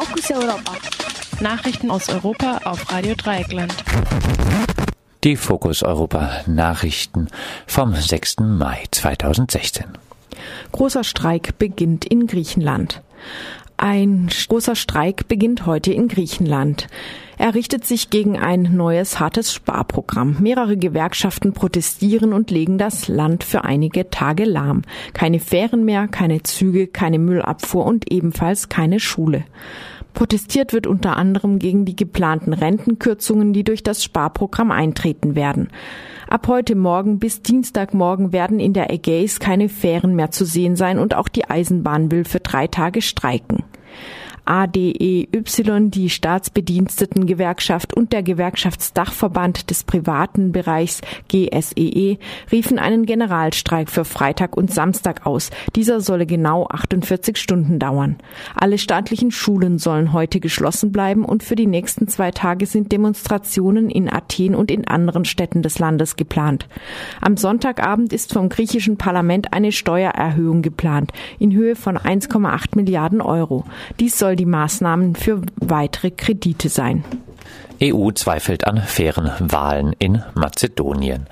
Fokus Europa. Nachrichten aus Europa auf Radio Dreieckland. Die Fokus Europa Nachrichten vom 6. Mai 2016. Großer Streik beginnt in Griechenland. Ein großer Streik beginnt heute in Griechenland. Er richtet sich gegen ein neues hartes Sparprogramm. Mehrere Gewerkschaften protestieren und legen das Land für einige Tage lahm. Keine Fähren mehr, keine Züge, keine Müllabfuhr und ebenfalls keine Schule. Protestiert wird unter anderem gegen die geplanten Rentenkürzungen, die durch das Sparprogramm eintreten werden. Ab heute Morgen bis Dienstagmorgen werden in der Ägäis keine Fähren mehr zu sehen sein und auch die Eisenbahn will für drei Tage streiken. ADEY, die Staatsbedienstetengewerkschaft und der Gewerkschaftsdachverband des privaten Bereichs GSEE e, riefen einen Generalstreik für Freitag und Samstag aus. Dieser solle genau 48 Stunden dauern. Alle staatlichen Schulen sollen heute geschlossen bleiben und für die nächsten zwei Tage sind Demonstrationen in Athen und in anderen Städten des Landes geplant. Am Sonntagabend ist vom griechischen Parlament eine Steuererhöhung geplant in Höhe von 1,8 Milliarden Euro. Dies soll die Maßnahmen für weitere Kredite sein. EU zweifelt an fairen Wahlen in Mazedonien.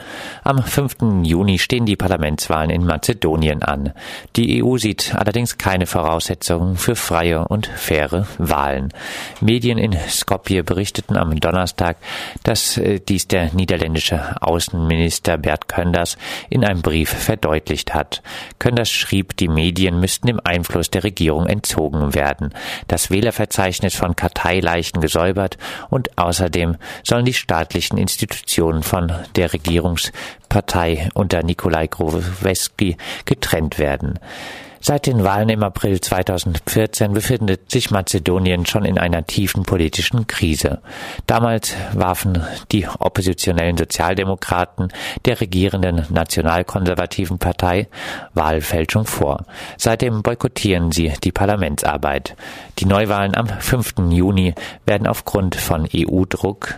Am 5. Juni stehen die Parlamentswahlen in Mazedonien an. Die EU sieht allerdings keine Voraussetzungen für freie und faire Wahlen. Medien in Skopje berichteten am Donnerstag, dass äh, dies der niederländische Außenminister Bert Könders in einem Brief verdeutlicht hat. Könders schrieb, die Medien müssten dem Einfluss der Regierung entzogen werden, das Wählerverzeichnis von Karteileichen gesäubert und aus Außerdem sollen die staatlichen Institutionen von der Regierungspartei unter Nikolai Groweski getrennt werden. Seit den Wahlen im April 2014 befindet sich Mazedonien schon in einer tiefen politischen Krise. Damals warfen die oppositionellen Sozialdemokraten der regierenden nationalkonservativen Partei Wahlfälschung vor. Seitdem boykottieren sie die Parlamentsarbeit. Die Neuwahlen am 5. Juni werden aufgrund von EU-Druck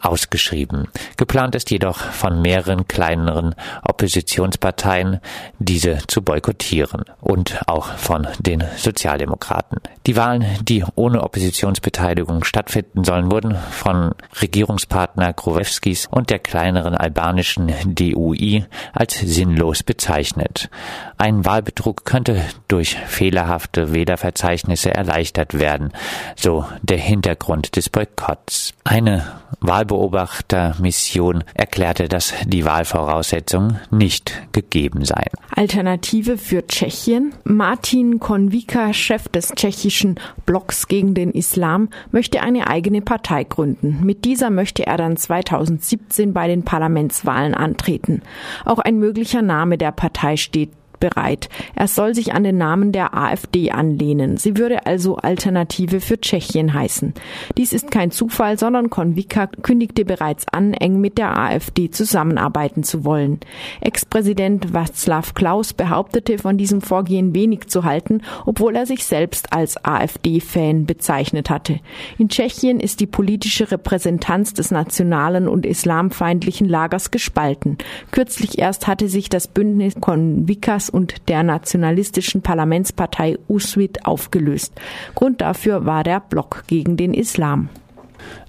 ausgeschrieben. Geplant ist jedoch von mehreren kleineren Oppositionsparteien, diese zu boykottieren und auch von den Sozialdemokraten. Die Wahlen, die ohne Oppositionsbeteiligung stattfinden sollen, wurden von Regierungspartner Krowewskis und der kleineren albanischen DUI als sinnlos bezeichnet. Ein Wahlbetrug könnte durch fehlerhafte Wählerverzeichnisse erleichtert werden, so der Hintergrund des Boykotts. Eine Wahlbeobachtermission erklärte, dass die Wahlvoraussetzungen nicht gegeben seien. Alternative für Tschechien. Martin Konvika, Chef des tschechischen Blocks gegen den Islam, möchte eine eigene Partei gründen. Mit dieser möchte er dann 2017 bei den Parlamentswahlen antreten. Auch ein möglicher Name der Partei steht bereit. Er soll sich an den Namen der AfD anlehnen. Sie würde also Alternative für Tschechien heißen. Dies ist kein Zufall, sondern Konvika kündigte bereits an, eng mit der AfD zusammenarbeiten zu wollen. Ex-Präsident Václav Klaus behauptete von diesem Vorgehen wenig zu halten, obwohl er sich selbst als AfD-Fan bezeichnet hatte. In Tschechien ist die politische Repräsentanz des nationalen und islamfeindlichen Lagers gespalten. Kürzlich erst hatte sich das Bündnis Konvikas und der nationalistischen Parlamentspartei USWIT aufgelöst. Grund dafür war der Block gegen den Islam.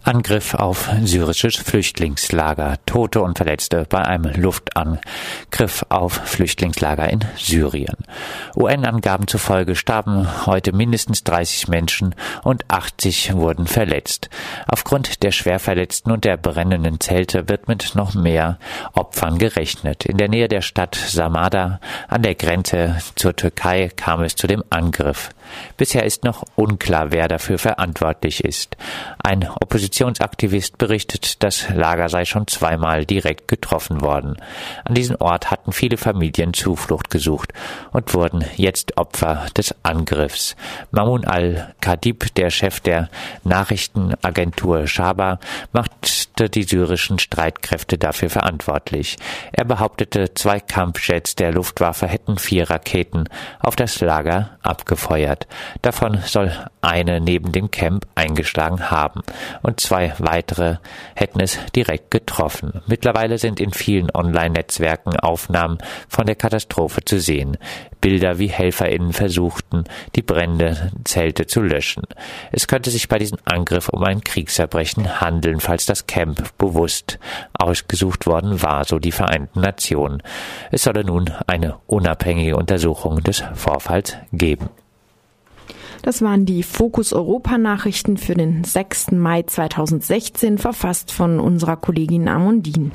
Angriff auf syrisches Flüchtlingslager. Tote und Verletzte bei einem Luftangriff auf Flüchtlingslager in Syrien. UN-Angaben zufolge starben heute mindestens 30 Menschen und 80 wurden verletzt. Aufgrund der Schwerverletzten und der brennenden Zelte wird mit noch mehr Opfern gerechnet. In der Nähe der Stadt Samada an der Grenze zur Türkei kam es zu dem Angriff. Bisher ist noch unklar, wer dafür verantwortlich ist. Ein Oppositionsaktivist berichtet, das Lager sei schon zweimal direkt getroffen worden. An diesen Ort hatten viele Familien Zuflucht gesucht und wurden jetzt Opfer des Angriffs. Mamun al-Kadib, der Chef der Nachrichtenagentur Shaba, macht machte die syrischen Streitkräfte dafür verantwortlich. Er behauptete, zwei Kampfjets der Luftwaffe hätten vier Raketen auf das Lager abgefeuert. Davon soll eine neben dem Camp eingeschlagen haben und zwei weitere hätten es direkt getroffen. Mittlerweile sind in vielen Online-Netzwerken Aufnahmen von der Katastrophe zu sehen. Bilder, wie HelferInnen versuchten, die brennende Zelte zu löschen. Es könnte sich bei diesem Angriff um ein Kriegsverbrechen handeln, falls das Camp bewusst ausgesucht worden war, so die Vereinten Nationen. Es solle nun eine unabhängige Untersuchung des Vorfalls geben. Das waren die Fokus Europa Nachrichten für den 6. Mai 2016, verfasst von unserer Kollegin Amundin.